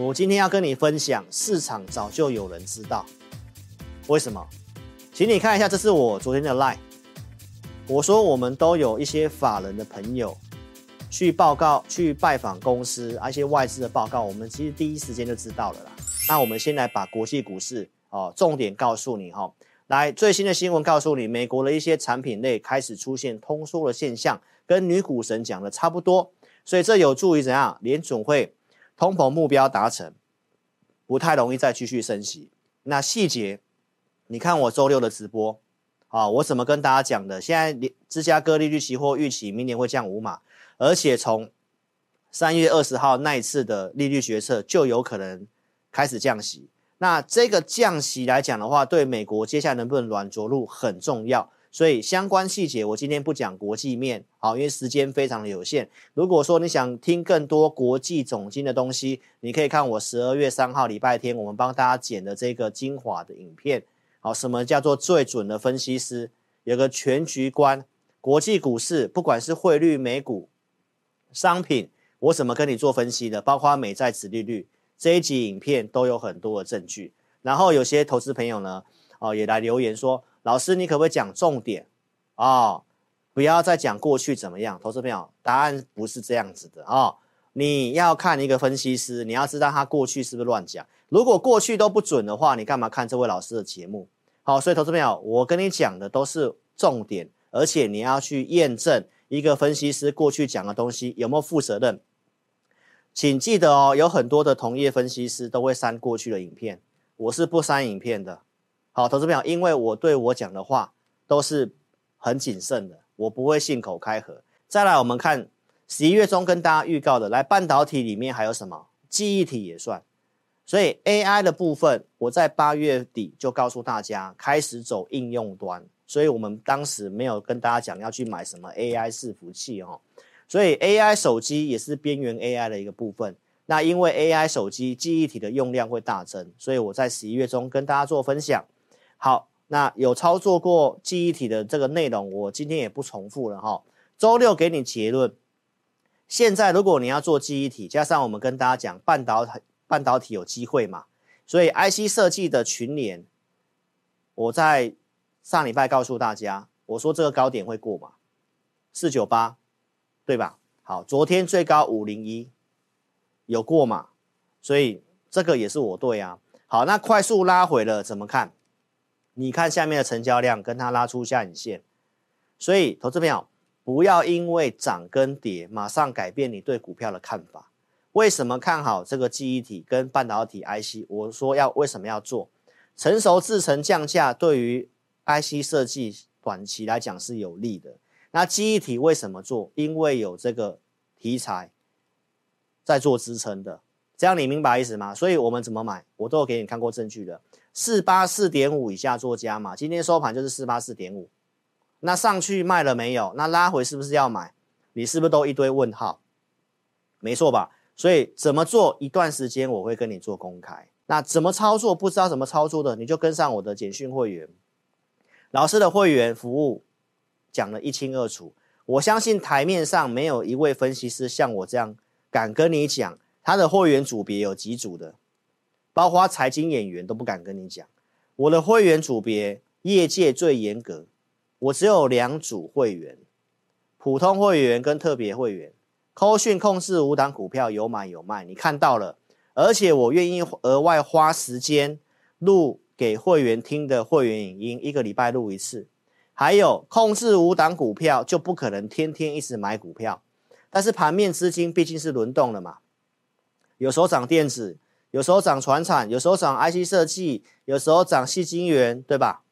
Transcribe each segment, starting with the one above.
我今天要跟你分享，市场早就有人知道，为什么？请你看一下，这是我昨天的 line。我说我们都有一些法人的朋友去报告、去拜访公司，而一些外资的报告，我们其实第一时间就知道了啦。那我们先来把国际股市哦，重点告诉你哈。来，最新的新闻告诉你，美国的一些产品类开始出现通缩的现象，跟女股神讲的差不多，所以这有助于怎样？联总会通膨目标达成，不太容易再继续升息。那细节，你看我周六的直播啊，我怎么跟大家讲的？现在芝加哥利率期货预期明年会降五码，而且从三月二十号那一次的利率决策就有可能开始降息。那这个降息来讲的话，对美国接下来能不能软着陆很重要，所以相关细节我今天不讲国际面，好，因为时间非常的有限。如果说你想听更多国际总经的东西，你可以看我十二月三号礼拜天我们帮大家剪的这个精华的影片。好，什么叫做最准的分析师？有个全局观，国际股市不管是汇率、美股、商品，我怎么跟你做分析的？包括美债殖利率。这一集影片都有很多的证据，然后有些投资朋友呢，哦，也来留言说，老师你可不可以讲重点啊？哦，不要再讲过去怎么样。投资朋友，答案不是这样子的啊，哦，你要看一个分析师，你要知道他过去是不是乱讲。如果过去都不准的话，你干嘛看这位老师的节目？好，所以投资朋友，我跟你讲的都是重点，而且你要去验证一个分析师过去讲的东西有没有负责任。请记得哦，有很多的同业分析师都会删过去的影片，我是不删影片的。好，投资朋友，因为我对我讲的话都是很谨慎的，我不会信口开河。再来，我们看十一月中跟大家预告的，来半导体里面还有什么？记忆体也算。所以 AI 的部分，我在八月底就告诉大家开始走应用端，所以我们当时没有跟大家讲要去买什么 AI 伺服器哦。所以 AI 手机也是边缘 AI 的一个部分。那因为 AI 手机记忆体的用量会大增，所以我在十一月中跟大家做分享。好，那有操作过记忆体的这个内容，我今天也不重复了哈。周六给你结论。现在如果你要做记忆体，加上我们跟大家讲半导体，半导体有机会嘛？所以 IC 设计的群联，我在上礼拜告诉大家，我说这个高点会过嘛？四九八。对吧？好，昨天最高五零一，有过嘛？所以这个也是我对啊。好，那快速拉回了，怎么看？你看下面的成交量，跟它拉出下影线。所以，投资朋友不要因为涨跟跌，马上改变你对股票的看法。为什么看好这个记忆体跟半导体 IC？我说要为什么要做？成熟制程降价，对于 IC 设计短期来讲是有利的。那记忆体为什么做？因为有这个题材在做支撑的，这样你明白意思吗？所以我们怎么买？我都有给你看过证据的。四八四点五以下做加码，今天收盘就是四八四点五。那上去卖了没有？那拉回是不是要买？你是不是都一堆问号？没错吧？所以怎么做？一段时间我会跟你做公开。那怎么操作？不知道怎么操作的，你就跟上我的简讯会员，老师的会员服务。讲得一清二楚，我相信台面上没有一位分析师像我这样敢跟你讲，他的会员组别有几组的，包括财经演员都不敢跟你讲。我的会员组别业界最严格，我只有两组会员，普通会员跟特别会员。扣讯控制五档股票有买有卖，你看到了，而且我愿意额外花时间录给会员听的会员影音，一个礼拜录一次。还有控制五档股票，就不可能天天一直买股票，但是盘面资金毕竟是轮动的嘛，有时候涨电子，有时候涨船产，有时候涨 IC 设计，有时候涨矽晶圆，对吧？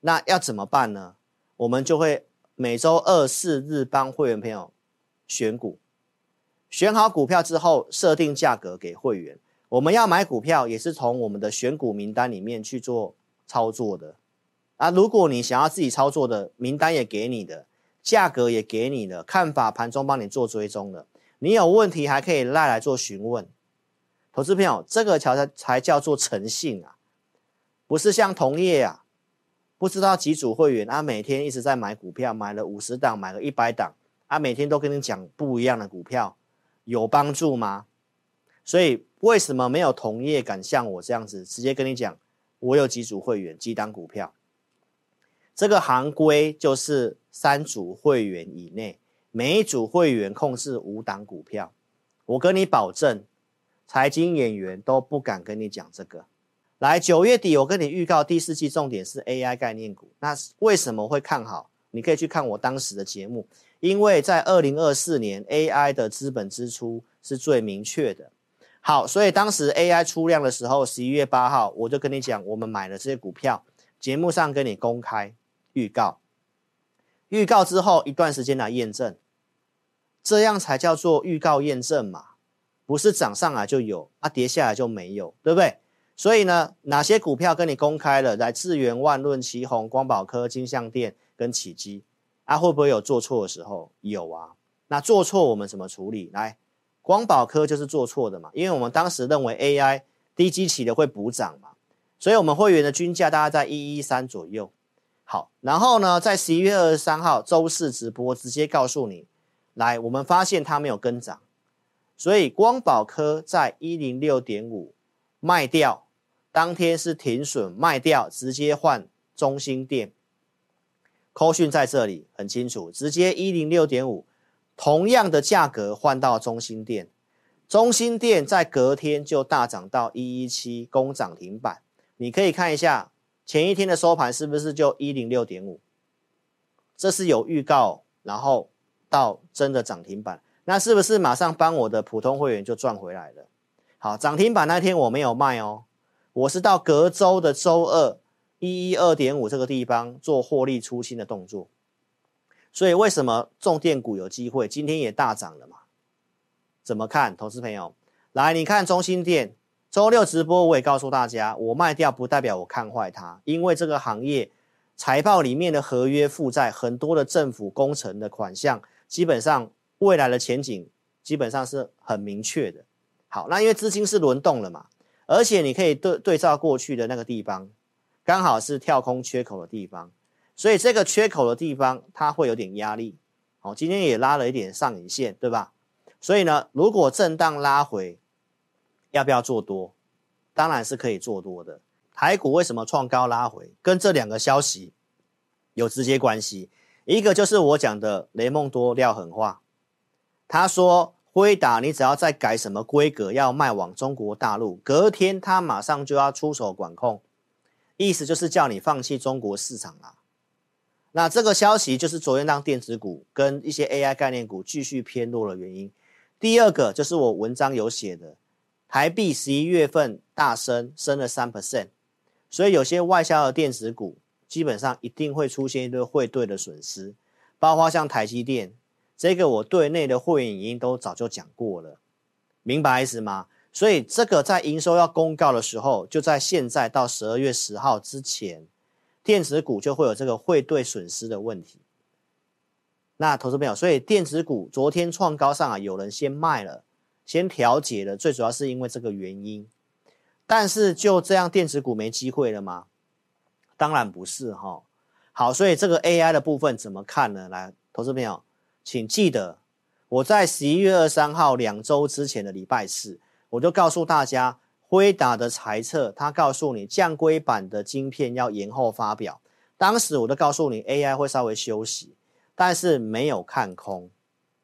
那要怎么办呢？我们就会每周二、四日帮会员朋友选股，选好股票之后设定价格给会员。我们要买股票也是从我们的选股名单里面去做操作的。啊，如果你想要自己操作的名单也给你的，价格也给你的，看法盘中帮你做追踪的，你有问题还可以赖来做询问。投资朋友，这个才才叫做诚信啊，不是像同业啊，不知道几组会员啊，每天一直在买股票，买了五十档，买了一百档，啊，每天都跟你讲不一样的股票，有帮助吗？所以为什么没有同业敢像我这样子直接跟你讲，我有几组会员几档股票？这个行规就是三组会员以内，每一组会员控制五档股票。我跟你保证，财经演员都不敢跟你讲这个。来，九月底我跟你预告第四季重点是 AI 概念股，那为什么会看好？你可以去看我当时的节目，因为在二零二四年 AI 的资本支出是最明确的。好，所以当时 AI 出量的时候，十一月八号我就跟你讲，我们买了这些股票，节目上跟你公开。预告，预告之后一段时间来验证，这样才叫做预告验证嘛，不是涨上来就有啊，跌下来就没有，对不对？所以呢，哪些股票跟你公开了？来，智原、万润、奇鋐、光宝科、金像电跟启基，啊，会不会有做错的时候？有啊。那做错我们怎么处理？来，光宝科就是做错的嘛，因为我们当时认为 AI 低基期的会补涨嘛，所以我们会员的均价大概在一一三左右。好，然后呢，在十一月二十三号周四直播，直接告诉你，来，我们发现它没有跟涨，所以光宝科在一零六点五卖掉，当天是停损卖掉，直接换中兴电。扣讯在这里很清楚，直接一零六点五，同样的价格换到中兴电，中兴电在隔天就大涨到一一七，攻涨停板，你可以看一下。前一天的收盘是不是就一零六点五？这是有预告，然后到真的涨停板，那是不是马上帮我的普通会员就赚回来了？好，涨停板那天我没有卖哦，我是到隔周的周二一一二点五这个地方做获利出清的动作。所以为什么重电股有机会？今天也大涨了嘛？怎么看，投资朋友？来，你看中心电。周六直播，我也告诉大家，我卖掉不代表我看坏它，因为这个行业财报里面的合约负债很多的政府工程的款项，基本上未来的前景基本上是很明确的。好，那因为资金是轮动了嘛，而且你可以对对照过去的那个地方，刚好是跳空缺口的地方，所以这个缺口的地方它会有点压力。好，今天也拉了一点上影线，对吧？所以呢，如果震荡拉回。要不要做多？当然是可以做多的。台股为什么创高拉回？跟这两个消息有直接关系。一个就是我讲的雷梦多撂狠话，他说辉达你只要再改什么规格，要卖往中国大陆，隔天他马上就要出手管控，意思就是叫你放弃中国市场啦。那这个消息就是昨天让电子股跟一些 AI 概念股继续偏弱的原因。第二个就是我文章有写的。台币十一月份大升，升了三 percent，所以有些外销的电子股基本上一定会出现一堆汇兑的损失，包括像台积电，这个我对内的会员已经都早就讲过了，明白意思吗？所以这个在营收要公告的时候，就在现在到十二月十号之前，电子股就会有这个汇兑损失的问题。那投资朋友，所以电子股昨天创高上啊，有人先卖了。先调节了，最主要是因为这个原因，但是就这样电子股没机会了吗？当然不是哈。好，所以这个 AI 的部分怎么看呢？来，投资朋友，请记得我在十一月二十三号两周之前的礼拜四，我就告诉大家，辉达的财测，他告诉你降规版的晶片要延后发表。当时我就告诉你 AI 会稍微休息，但是没有看空，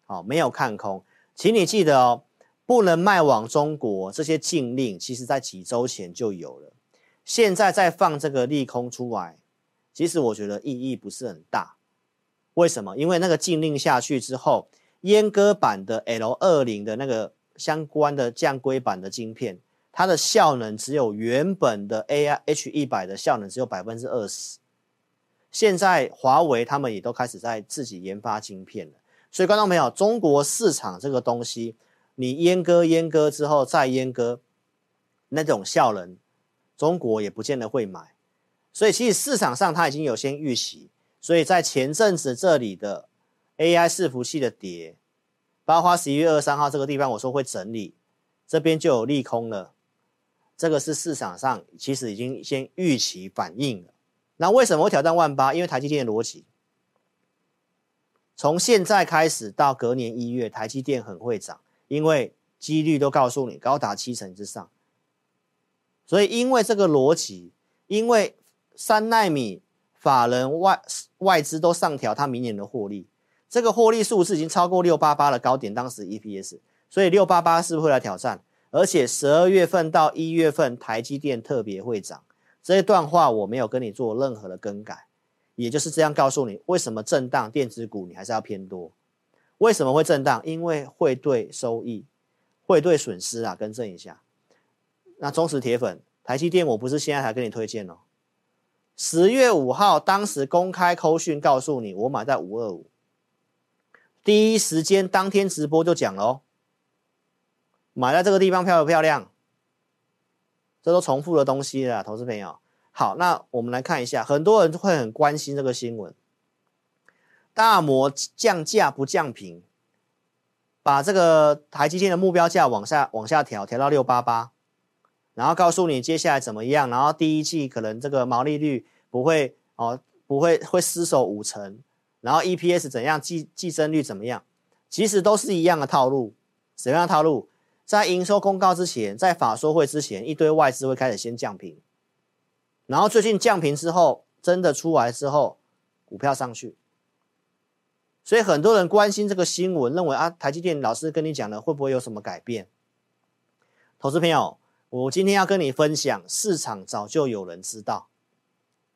好，没有看空，请你记得哦。不能卖往中国，这些禁令其实在几周前就有了，现在再放这个利空出来，其实我觉得意义不是很大。为什么？因为那个禁令下去之后，阉割版的 L 二零的那个相关的降规版的晶片，它的效能只有原本的 A I H 一百的效能只有百分之二十。现在华为他们也都开始在自己研发晶片了，所以观众朋友，中国市场这个东西。你阉割阉割之后再阉割，那种效能，中国也不见得会买，所以其实市场上它已经有先预习，所以在前阵子这里的 AI 伺服器的跌，包括十一月二三号这个地方我说会整理，这边就有利空了，这个是市场上其实已经先预期反应了。那为什么会挑战万八？因为台积电的逻辑，从现在开始到隔年一月，台积电很会涨。因为几率都告诉你高达七成之上。所以因为这个逻辑，因为三奈米法人外外资都上调它明年的获利，这个获利数字已经超过六八八的高点，当时 EPS，所以六八八是不是会来挑战？而且十二月份到一月份，台积电特别会涨。这一段话我没有跟你做任何的更改，也就是这样告诉你，为什么震荡电子股你还是要偏多？为什么会震荡？因为会对收益、会对损失啊，更正一下。那忠实铁粉，台积电我不是现在才跟你推荐哦。十月五号当时公开扣讯告诉你，我买在五二五，第一时间当天直播就讲了哦。买在这个地方漂不漂亮？这都重复的东西了，投资朋友。好，那我们来看一下，很多人会很关心这个新闻。大摩降价不降评，把这个台积电的目标价往下往下调，调到六八八，然后告诉你接下来怎么样，然后第一季可能这个毛利率不会哦，不会会失守五成，然后 EPS 怎样，计计增率怎么样，其实都是一样的套路，什么样的套路？在营收公告之前，在法说会之前，一堆外资会开始先降评，然后最近降评之后，真的出来之后，股票上去，所以很多人关心这个新闻，认为啊，台积电老师跟你讲的会不会有什么改变？投资朋友，我今天要跟你分享，市场早就有人知道，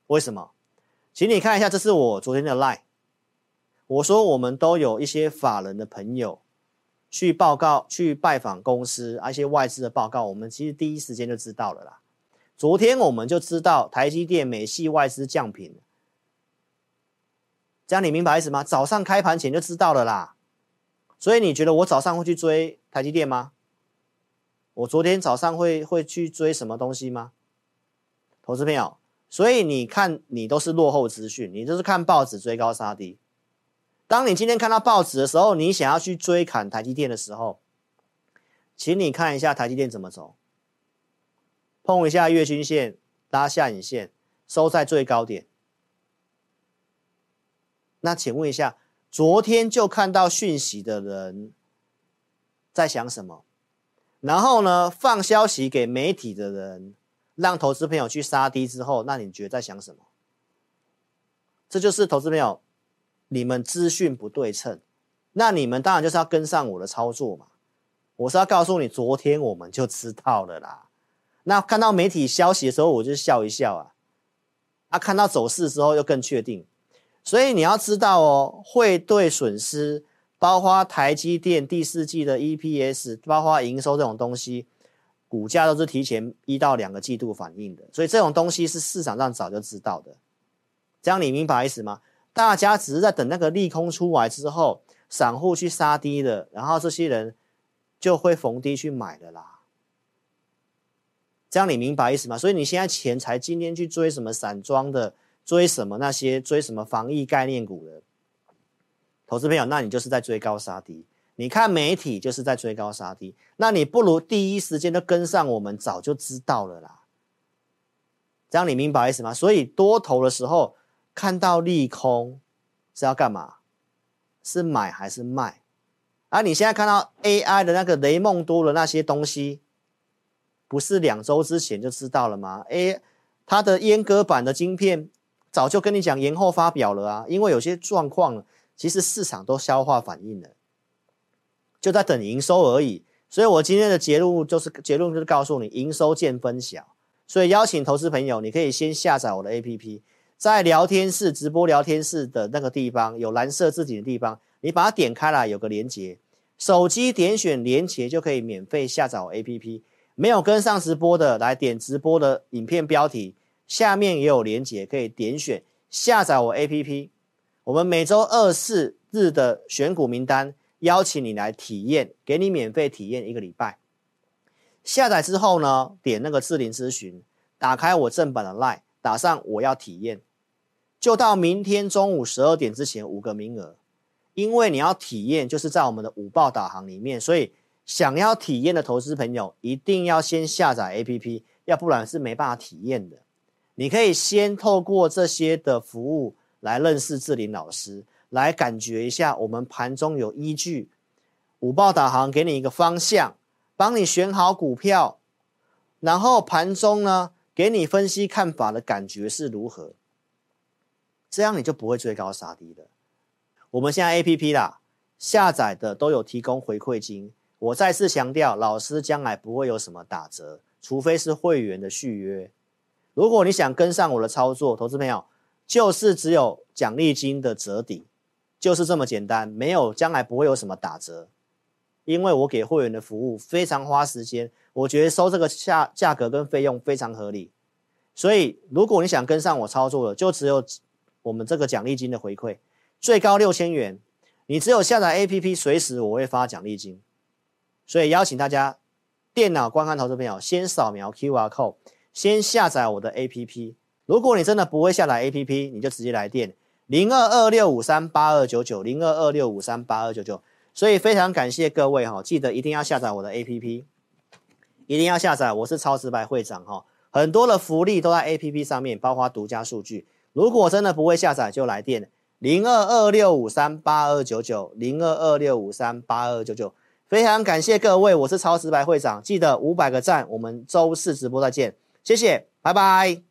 为什么？请你看一下，这是我昨天的 line，我说我们都有一些法人的朋友。去报告，去拜访公司，而且外资的报告，我们其实第一时间就知道了啦。昨天我们就知道台积电美系外资降频，这样你明白意思吗？早上开盘前就知道了啦。所以你觉得我早上会去追台积电吗？我昨天早上会会去追什么东西吗？投资朋友，所以你看，你都是落后资讯，你都是看报纸追高杀低。当你今天看到报纸的时候，你想要去追砍台积电的时候，请你看一下台积电怎么走，碰一下月均线，拉下影线，收在最高点。那请问一下，昨天就看到讯息的人在想什么？然后呢，放消息给媒体的人，让投资朋友去杀低之后，那你觉得在想什么？这就是投资朋友。你们资讯不对称，那你们当然就是要跟上我的操作嘛。我是要告诉你，昨天我们就知道了啦。那看到媒体消息的时候，我就笑一笑啊。啊，看到走势之后又更确定。所以你要知道哦，汇兑损失，包括台积电第四季的 EPS，包括营收这种东西，股价都是提前一到两个季度反应的。所以这种东西是市场上早就知道的。这样你明白意思吗？大家只是在等那个利空出来之后，散户去杀低了，然后这些人就会逢低去买的啦。这样你明白意思吗？所以你现在钱财今天去追什么散装的，追什么那些追什么防疫概念股的投资朋友，那你就是在追高杀低。你看媒体就是在追高杀低，那你不如第一时间就跟上我们，早就知道了啦。这样你明白意思吗？所以多头的时候。看到利空是要干嘛？是买还是卖？而、你现在看到 AI 的那个雷梦多的那些东西，不是两周之前就知道了吗？A 它的阉割版的晶片早就跟你讲延后发表了啊，因为有些状况其实市场都消化反应了，就在等营收而已。所以我今天的结论就是结论就是告诉你，营收见分晓。所以邀请投资朋友，你可以先下载我的 APP。在聊天室直播聊天室的那个地方有蓝色字体的地方，你把它点开来，有个连接，手机点选连接就可以免费下载我 APP。没有跟上直播的，来点直播的影片标题，下面也有连接，可以点选下载我 APP。我们每周二四日的选股名单，邀请你来体验，给你免费体验一个礼拜。下载之后呢，点那个智霖咨询，打开我正版的 LINE，打上我要体验。就到明天中午十二点之前五个名额，因为你要体验，就是在我们的五报导航里面，所以想要体验的投资朋友一定要先下载 APP，要不然是没办法体验的。你可以先透过这些的服务来认识智霖老师，来感觉一下我们盘中有依据，五报导航给你一个方向，帮你选好股票，然后盘中呢给你分析看法的感觉是如何，这样你就不会追高杀低了。我们现在 APP 啦，下载的都有提供回馈金。我再次强调，老师将来不会有什么打折，除非是会员的续约。如果你想跟上我的操作，投资朋友就是只有奖励金的折抵，就是这么简单，没有将来不会有什么打折。因为我给会员的服务非常花时间，我觉得收这个价价格跟费用非常合理，所以如果你想跟上我操作的，就只有我们这个奖励金的回馈，最高六千元，你只有下载 APP，随时我会发奖励金。所以邀请大家电脑观看投资朋友，先扫描 QR code，先下载我的 APP。如果你真的不会下载 APP，你就直接来电零二二六五三八二九九零二二六五三八二九九。所以非常感谢各位哈，记得一定要下载我的 APP，一定要下载。我是超直白会长哈，很多的福利都在 APP 上面，包括独家数据。如果真的不会下载，就来电零二二六五三八二九九零二二六五三八二九九。非常感谢各位，我是超直白会长，记得五百个赞，我们周四直播再见，谢谢，拜拜。